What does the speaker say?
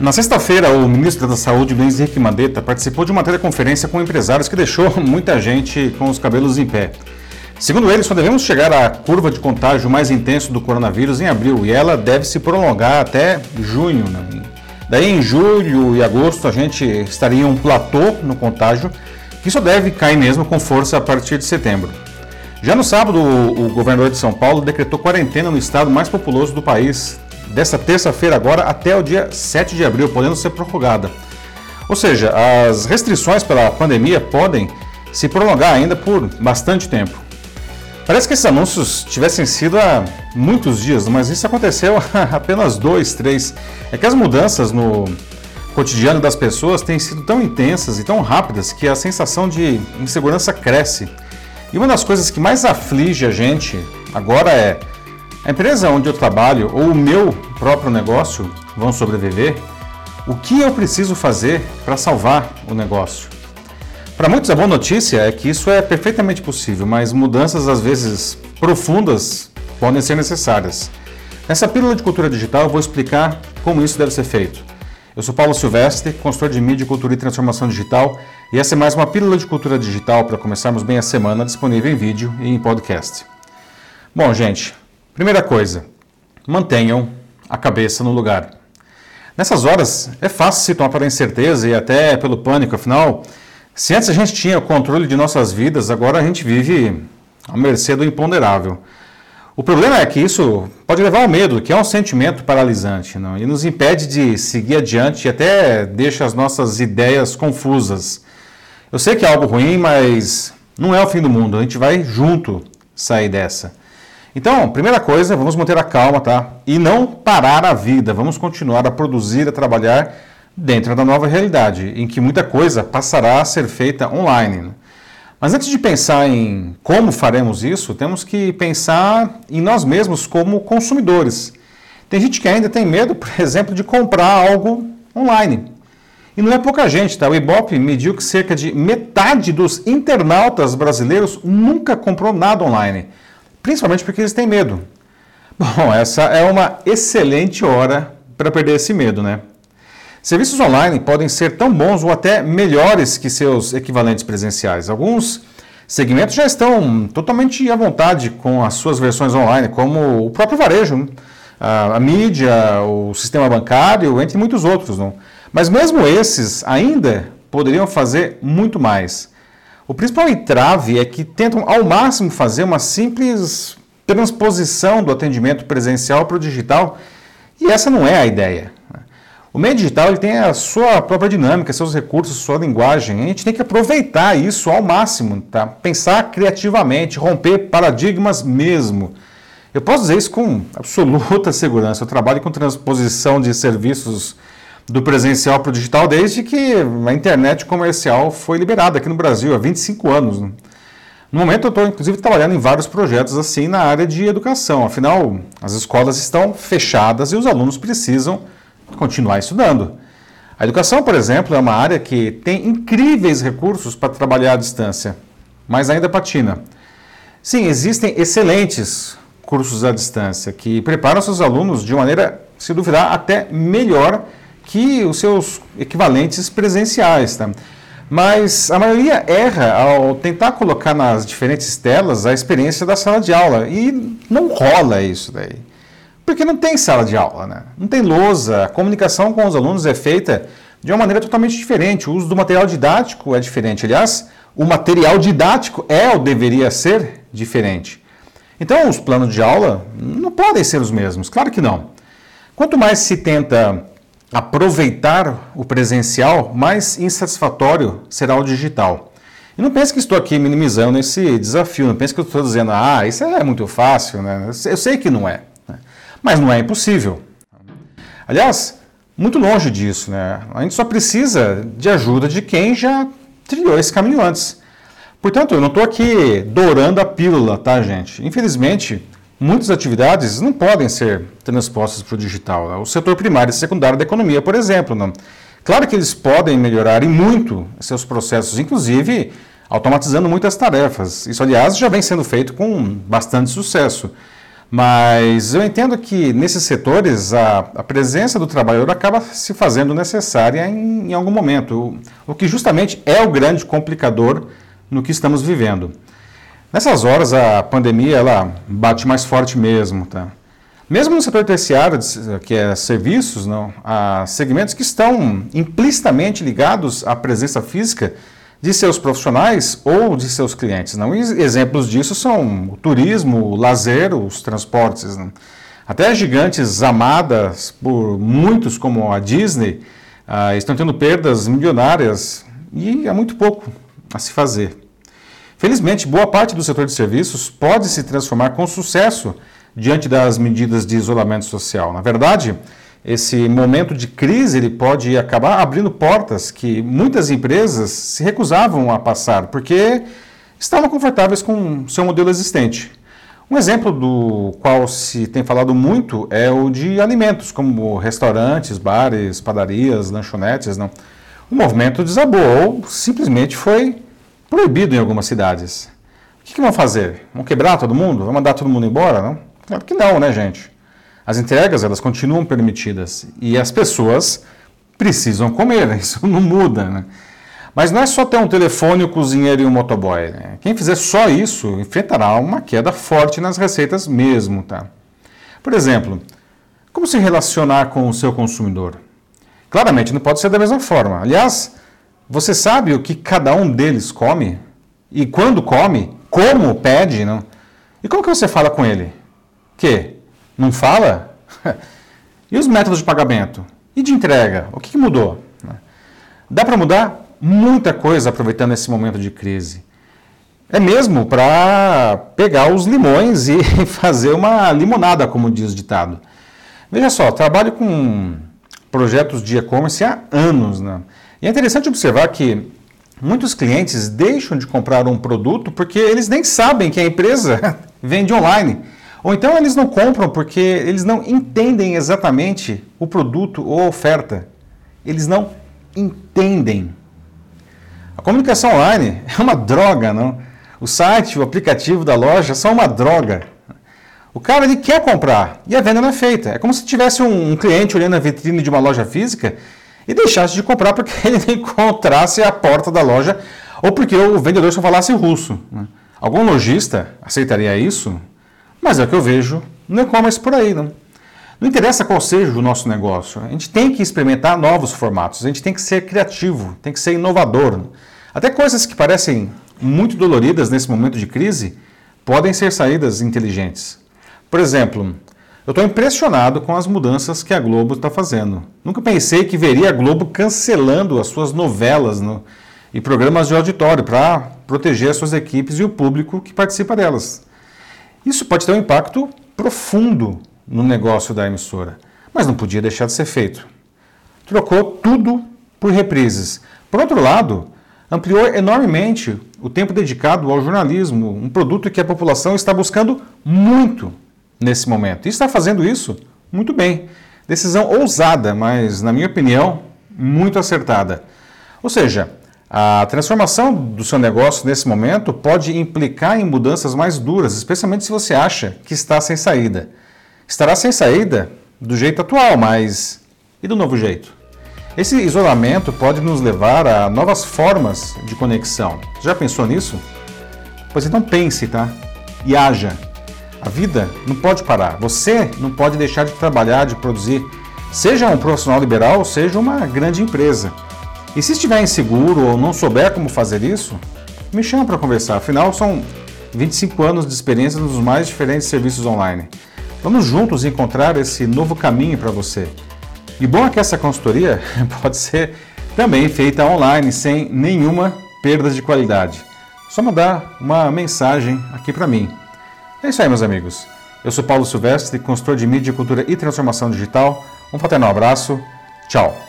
Na sexta-feira, o ministro da Saúde, Luiz Henrique Mandetta, participou de uma teleconferência com empresários que deixou muita gente com os cabelos em pé. Segundo ele, só devemos chegar à curva de contágio mais intenso do coronavírus em abril e ela deve se prolongar até junho. Né? Daí, em julho e agosto, a gente estaria em um platô no contágio que só deve cair mesmo com força a partir de setembro. Já no sábado, o governador de São Paulo decretou quarentena no estado mais populoso do país, desta terça-feira agora até o dia 7 de abril, podendo ser prorrogada. Ou seja, as restrições pela pandemia podem se prolongar ainda por bastante tempo. Parece que esses anúncios tivessem sido há muitos dias, mas isso aconteceu há apenas dois, três. É que as mudanças no cotidiano das pessoas têm sido tão intensas e tão rápidas que a sensação de insegurança cresce. E uma das coisas que mais aflige a gente agora é a empresa onde eu trabalho ou o meu próprio negócio vão sobreviver? O que eu preciso fazer para salvar o negócio? Para muitos, a boa notícia é que isso é perfeitamente possível, mas mudanças às vezes profundas podem ser necessárias. Nessa pílula de cultura digital, eu vou explicar como isso deve ser feito. Eu sou Paulo Silvestre, consultor de mídia, cultura e transformação digital, e essa é mais uma pílula de cultura digital para começarmos bem a semana, disponível em vídeo e em podcast. Bom, gente, Primeira coisa, mantenham a cabeça no lugar. Nessas horas é fácil se tomar pela incerteza e até pelo pânico, afinal, se antes a gente tinha o controle de nossas vidas, agora a gente vive à mercê do imponderável. O problema é que isso pode levar ao medo, que é um sentimento paralisante, não? e nos impede de seguir adiante e até deixa as nossas ideias confusas. Eu sei que é algo ruim, mas não é o fim do mundo, a gente vai junto sair dessa. Então, primeira coisa, vamos manter a calma, tá? E não parar a vida. Vamos continuar a produzir, a trabalhar dentro da nova realidade, em que muita coisa passará a ser feita online. Mas antes de pensar em como faremos isso, temos que pensar em nós mesmos como consumidores. Tem gente que ainda tem medo, por exemplo, de comprar algo online. E não é pouca gente, tá? O Ibope mediu que cerca de metade dos internautas brasileiros nunca comprou nada online principalmente porque eles têm medo. Bom, essa é uma excelente hora para perder esse medo, né? Serviços online podem ser tão bons ou até melhores que seus equivalentes presenciais. Alguns segmentos já estão totalmente à vontade com as suas versões online, como o próprio varejo, a, a mídia, o sistema bancário, entre muitos outros. Não? Mas mesmo esses ainda poderiam fazer muito mais. O principal entrave é que tentam ao máximo fazer uma simples transposição do atendimento presencial para o digital, e essa não é a ideia. O meio digital ele tem a sua própria dinâmica, seus recursos, sua linguagem. A gente tem que aproveitar isso ao máximo, tá? Pensar criativamente, romper paradigmas mesmo. Eu posso dizer isso com absoluta segurança. Eu trabalho com transposição de serviços do presencial para o digital desde que a internet comercial foi liberada aqui no Brasil, há 25 anos. Né? No momento eu estou, inclusive, trabalhando em vários projetos assim na área de educação. Afinal, as escolas estão fechadas e os alunos precisam continuar estudando. A educação, por exemplo, é uma área que tem incríveis recursos para trabalhar à distância, mas ainda patina. Sim, existem excelentes cursos à distância que preparam seus alunos de maneira, se duvidar, até melhor que os seus equivalentes presenciais. Tá? Mas a maioria erra ao tentar colocar nas diferentes telas a experiência da sala de aula e não rola isso daí. Porque não tem sala de aula, né? não tem lousa, a comunicação com os alunos é feita de uma maneira totalmente diferente, o uso do material didático é diferente. Aliás, o material didático é ou deveria ser diferente. Então, os planos de aula não podem ser os mesmos, claro que não. Quanto mais se tenta aproveitar o presencial, mais insatisfatório será o digital. E não pense que estou aqui minimizando esse desafio, não pense que estou dizendo, ah, isso é muito fácil, né? Eu sei que não é, né? mas não é impossível. Aliás, muito longe disso, né? A gente só precisa de ajuda de quem já trilhou esse caminho antes. Portanto, eu não estou aqui dourando a pílula, tá, gente? Infelizmente, Muitas atividades não podem ser transpostas para o digital. O setor primário e secundário da economia, por exemplo. Não. Claro que eles podem melhorar e muito seus processos, inclusive automatizando muitas tarefas. Isso, aliás, já vem sendo feito com bastante sucesso. Mas eu entendo que nesses setores a, a presença do trabalhador acaba se fazendo necessária em, em algum momento, o, o que justamente é o grande complicador no que estamos vivendo. Nessas horas a pandemia ela bate mais forte mesmo, tá? Mesmo no setor terciário, que é serviços, não, há segmentos que estão implicitamente ligados à presença física de seus profissionais ou de seus clientes. Não? E exemplos disso são o turismo, o lazer, os transportes. Não? Até gigantes amadas por muitos, como a Disney, ah, estão tendo perdas milionárias e há muito pouco a se fazer. Felizmente, boa parte do setor de serviços pode se transformar com sucesso diante das medidas de isolamento social. Na verdade, esse momento de crise ele pode acabar abrindo portas que muitas empresas se recusavam a passar, porque estavam confortáveis com seu modelo existente. Um exemplo do qual se tem falado muito é o de alimentos, como restaurantes, bares, padarias, lanchonetes. Não? O movimento desabou ou simplesmente foi proibido em algumas cidades. O que, que vão fazer? Vão quebrar todo mundo? Vão mandar todo mundo embora? Não? Claro que não, né, gente? As entregas, elas continuam permitidas e as pessoas precisam comer, isso não muda, né? Mas não é só ter um telefone, um cozinheiro e um motoboy. Né? Quem fizer só isso enfrentará uma queda forte nas receitas mesmo, tá? Por exemplo, como se relacionar com o seu consumidor? Claramente não pode ser da mesma forma. Aliás, você sabe o que cada um deles come? E quando come? Como pede? Não? E como que você fala com ele? Que? Não fala? e os métodos de pagamento? E de entrega? O que, que mudou? Dá para mudar muita coisa aproveitando esse momento de crise. É mesmo para pegar os limões e fazer uma limonada, como diz o ditado. Veja só, trabalho com projetos de e-commerce há anos. Né? E é interessante observar que muitos clientes deixam de comprar um produto porque eles nem sabem que a empresa vende online. Ou então eles não compram porque eles não entendem exatamente o produto ou a oferta. Eles não entendem. A comunicação online é uma droga, não? O site, o aplicativo da loja são uma droga. O cara ele quer comprar e a venda não é feita. É como se tivesse um, um cliente olhando a vitrine de uma loja física e deixasse de comprar porque ele não encontrasse a porta da loja ou porque o vendedor só falasse russo. Né? Algum lojista aceitaria isso? Mas é o que eu vejo no e-commerce por aí. Não? não interessa qual seja o nosso negócio, a gente tem que experimentar novos formatos, a gente tem que ser criativo, tem que ser inovador. Não? Até coisas que parecem muito doloridas nesse momento de crise podem ser saídas inteligentes. Por exemplo, eu estou impressionado com as mudanças que a Globo está fazendo. Nunca pensei que veria a Globo cancelando as suas novelas no, e programas de auditório para proteger as suas equipes e o público que participa delas. Isso pode ter um impacto profundo no negócio da emissora, mas não podia deixar de ser feito. Trocou tudo por reprises. Por outro lado, ampliou enormemente o tempo dedicado ao jornalismo, um produto que a população está buscando muito nesse momento. E está fazendo isso muito bem. Decisão ousada, mas, na minha opinião, muito acertada. Ou seja, a transformação do seu negócio nesse momento pode implicar em mudanças mais duras, especialmente se você acha que está sem saída. Estará sem saída do jeito atual, mas e do novo jeito? Esse isolamento pode nos levar a novas formas de conexão. Já pensou nisso? Pois então pense, tá? E haja. A vida não pode parar. Você não pode deixar de trabalhar, de produzir. Seja um profissional liberal, seja uma grande empresa. E se estiver inseguro ou não souber como fazer isso, me chama para conversar. Afinal, são 25 anos de experiência nos mais diferentes serviços online. Vamos juntos encontrar esse novo caminho para você. E bom é que essa consultoria pode ser também feita online sem nenhuma perda de qualidade. Só mandar uma mensagem aqui para mim. É isso aí, meus amigos. Eu sou Paulo Silvestre, consultor de mídia, cultura e transformação digital. Um fraternal abraço. Tchau.